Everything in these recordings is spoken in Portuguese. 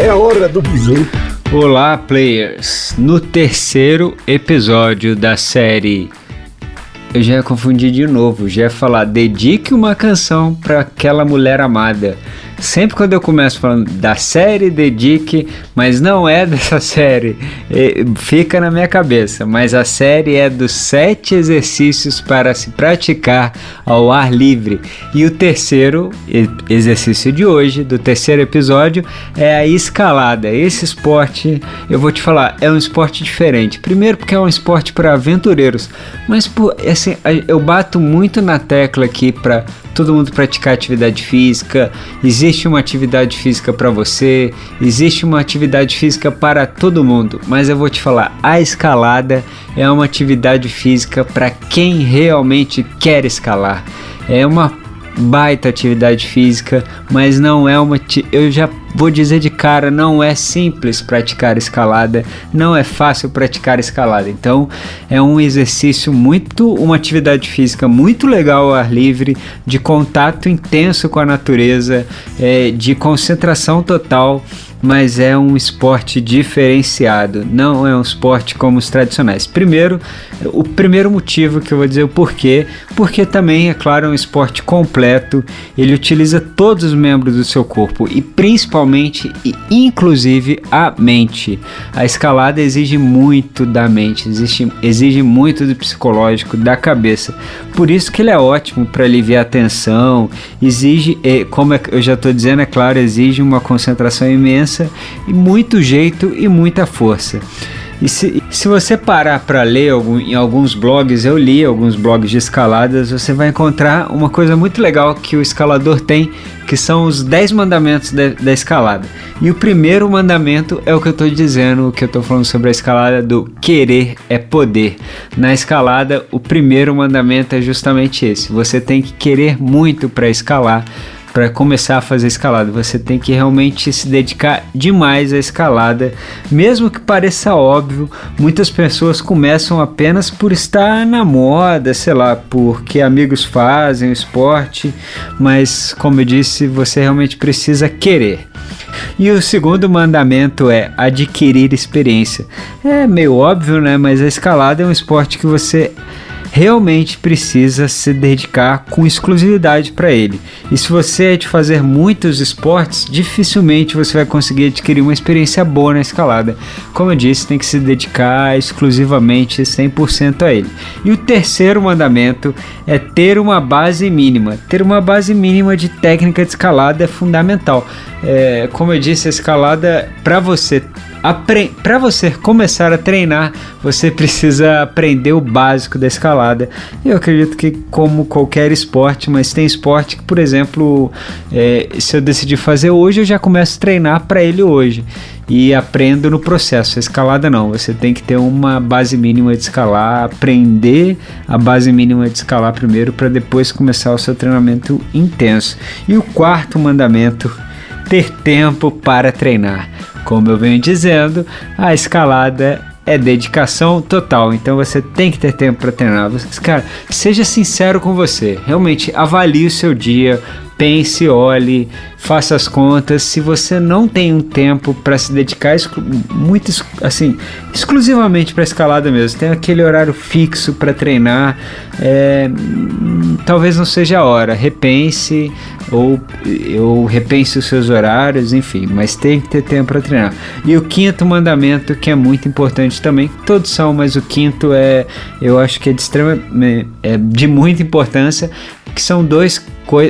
É a hora do bizu. Olá, players! No terceiro episódio da série. Eu já ia confundir de novo, já ia falar dedique uma canção para aquela mulher amada. Sempre quando eu começo falando da série, dedique, mas não é dessa série, fica na minha cabeça. Mas a série é dos sete exercícios para se praticar ao ar livre. E o terceiro exercício de hoje, do terceiro episódio, é a escalada. Esse esporte, eu vou te falar, é um esporte diferente. Primeiro, porque é um esporte para aventureiros, mas por, assim, eu bato muito na tecla aqui para todo mundo praticar atividade física, existe uma atividade física para você, existe uma atividade física para todo mundo, mas eu vou te falar, a escalada é uma atividade física para quem realmente quer escalar. É uma baita atividade física, mas não é uma. Eu já vou dizer de cara, não é simples praticar escalada, não é fácil praticar escalada. Então, é um exercício muito, uma atividade física muito legal ao ar livre, de contato intenso com a natureza, é, de concentração total mas é um esporte diferenciado, não é um esporte como os tradicionais. Primeiro, o primeiro motivo que eu vou dizer o porquê, porque também, é claro, é um esporte completo, ele utiliza todos os membros do seu corpo e principalmente e inclusive a mente. A escalada exige muito da mente, exige, exige muito do psicológico, da cabeça. Por isso que ele é ótimo para aliviar a tensão, exige, como é eu já estou dizendo, é claro, exige uma concentração imensa e muito jeito e muita força. E se, se você parar para ler algum, em alguns blogs, eu li alguns blogs de escaladas, você vai encontrar uma coisa muito legal que o escalador tem, que são os 10 mandamentos de, da escalada. E o primeiro mandamento é o que eu estou dizendo, o que eu estou falando sobre a escalada do querer é poder. Na escalada, o primeiro mandamento é justamente esse: você tem que querer muito para escalar para começar a fazer escalada. Você tem que realmente se dedicar demais à escalada, mesmo que pareça óbvio. Muitas pessoas começam apenas por estar na moda, sei lá, porque amigos fazem o esporte, mas como eu disse, você realmente precisa querer. E o segundo mandamento é adquirir experiência. É meio óbvio, né? Mas a escalada é um esporte que você realmente precisa se dedicar com exclusividade para ele. E se você é de fazer muitos esportes, dificilmente você vai conseguir adquirir uma experiência boa na escalada. Como eu disse, tem que se dedicar exclusivamente 100% a ele. E o terceiro mandamento é ter uma base mínima. Ter uma base mínima de técnica de escalada é fundamental. É, como eu disse, a escalada para você para você começar a treinar, você precisa aprender o básico da escalada. Eu acredito que, como qualquer esporte, mas tem esporte que, por exemplo, é, se eu decidir fazer hoje, eu já começo a treinar para ele hoje e aprendo no processo. A escalada não, você tem que ter uma base mínima de escalar, aprender a base mínima de escalar primeiro para depois começar o seu treinamento intenso. E o quarto mandamento, ter tempo para treinar. Como eu venho dizendo, a escalada é dedicação total. Então você tem que ter tempo para treinar. Cara, seja sincero com você. Realmente avalie o seu dia, pense, olhe, faça as contas. Se você não tem um tempo para se dedicar muito assim, exclusivamente para escalada mesmo, tem aquele horário fixo para treinar, é, talvez não seja a hora. Repense, ou, ou repense os seus horários, enfim, mas tem que ter tempo para treinar. E o quinto mandamento, que é muito importante também, todos são, mas o quinto é, eu acho que é de extrema, é de muita importância, que são dois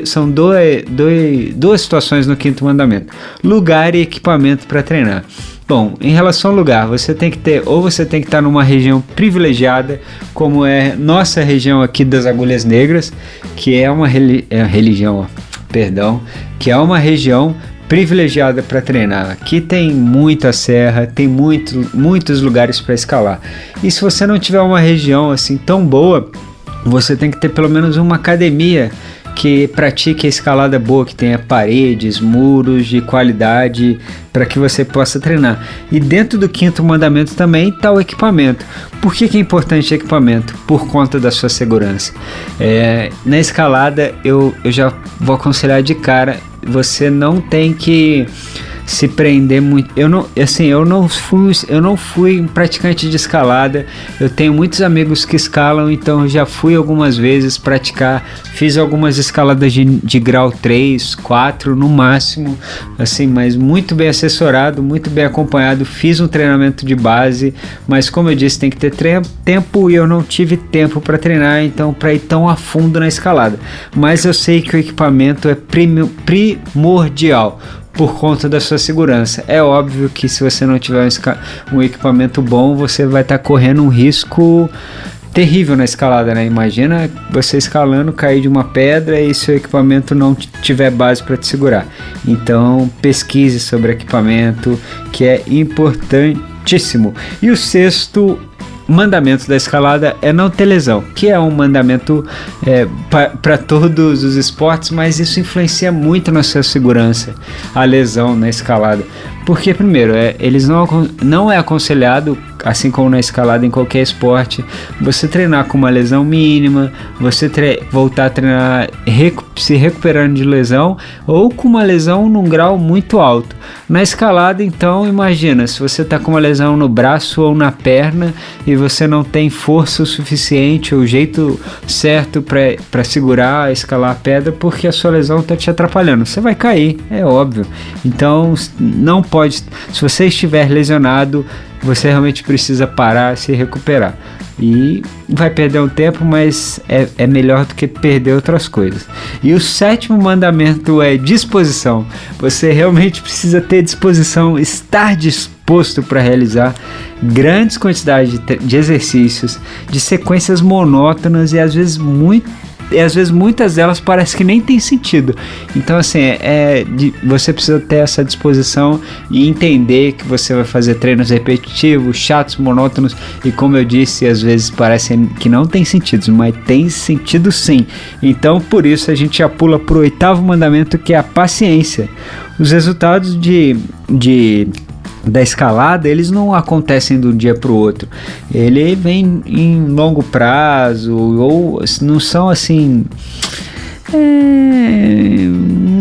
são dois, dois, duas situações no quinto mandamento: lugar e equipamento para treinar. Bom, em relação ao lugar, você tem que ter, ou você tem que estar numa região privilegiada, como é nossa região aqui das Agulhas Negras, que é uma é religião, ó, perdão, que é uma região privilegiada para treinar. Aqui tem muita serra, tem muito, muitos lugares para escalar. E se você não tiver uma região assim tão boa, você tem que ter pelo menos uma academia que pratique a escalada boa, que tenha paredes, muros de qualidade para que você possa treinar. E dentro do quinto mandamento também está o equipamento. Por que, que é importante equipamento? Por conta da sua segurança. É, na escalada, eu, eu já vou aconselhar de cara: você não tem que se prender muito. Eu não, assim, eu não fui, eu não fui um praticante de escalada. Eu tenho muitos amigos que escalam, então já fui algumas vezes praticar. Fiz algumas escaladas de, de grau 3, 4 no máximo, assim, mas muito bem assessorado, muito bem acompanhado. Fiz um treinamento de base, mas como eu disse, tem que ter tempo e eu não tive tempo para treinar, então para ir tão a fundo na escalada. Mas eu sei que o equipamento é primordial por conta da sua segurança. É óbvio que se você não tiver um, equipamento bom, você vai estar tá correndo um risco terrível na escalada, né? Imagina você escalando, cair de uma pedra e seu equipamento não tiver base para te segurar. Então, pesquise sobre equipamento, que é importantíssimo. E o sexto mandamento da escalada é não ter lesão, que é um mandamento é, para todos os esportes, mas isso influencia muito na sua segurança, a lesão na escalada. Porque, primeiro, é, eles não, não é aconselhado, assim como na escalada em qualquer esporte, você treinar com uma lesão mínima, você voltar a treinar recu se recuperando de lesão ou com uma lesão num grau muito alto. Na escalada, então, imagina, se você está com uma lesão no braço ou na perna e você não tem força o suficiente ou jeito certo para segurar, escalar a pedra, porque a sua lesão está te atrapalhando. Você vai cair, é óbvio. Então, não pode pode, se você estiver lesionado, você realmente precisa parar, se recuperar. E vai perder um tempo, mas é, é melhor do que perder outras coisas. E o sétimo mandamento é disposição. Você realmente precisa ter disposição, estar disposto para realizar grandes quantidades de, de exercícios, de sequências monótonas e às vezes muito e às vezes muitas delas parece que nem tem sentido. Então, assim, é, é, de, você precisa ter essa disposição e entender que você vai fazer treinos repetitivos, chatos, monótonos e, como eu disse, às vezes parecem que não tem sentido, mas tem sentido sim. Então, por isso, a gente já pula para o oitavo mandamento que é a paciência. Os resultados de, de da escalada, eles não acontecem um dia para o outro. Ele vem em longo prazo ou não são assim. É,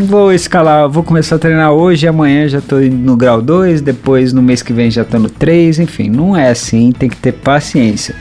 vou escalar, vou começar a treinar hoje, amanhã já estou no grau 2, depois no mês que vem já estou no 3, enfim, não é assim, tem que ter paciência.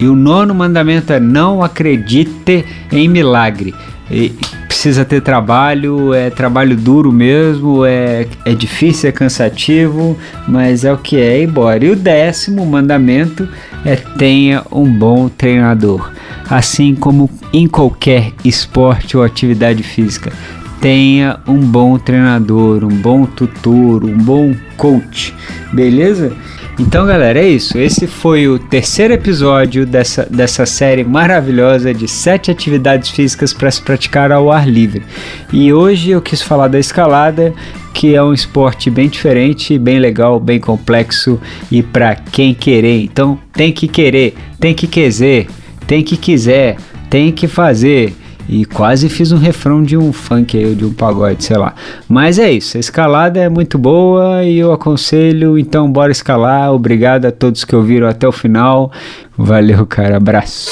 E o nono mandamento é não acredite em milagre. E precisa ter trabalho, é trabalho duro mesmo, é, é difícil, é cansativo, mas é o que é, embora. E o décimo mandamento é tenha um bom treinador. Assim como em qualquer esporte ou atividade física, tenha um bom treinador, um bom tutor, um bom coach, beleza? Então, galera, é isso. Esse foi o terceiro episódio dessa, dessa série maravilhosa de sete atividades físicas para se praticar ao ar livre. E hoje eu quis falar da escalada, que é um esporte bem diferente, bem legal, bem complexo e para quem querer. Então, tem que querer, tem que quiser, tem que quiser, tem que fazer. E quase fiz um refrão de um funk aí, de um pagode, sei lá. Mas é isso, a escalada é muito boa e eu aconselho, então bora escalar. Obrigado a todos que ouviram até o final. Valeu, cara, abraço.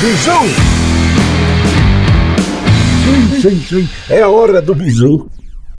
Bisou! Sim, sim, sim, é a hora do bisu.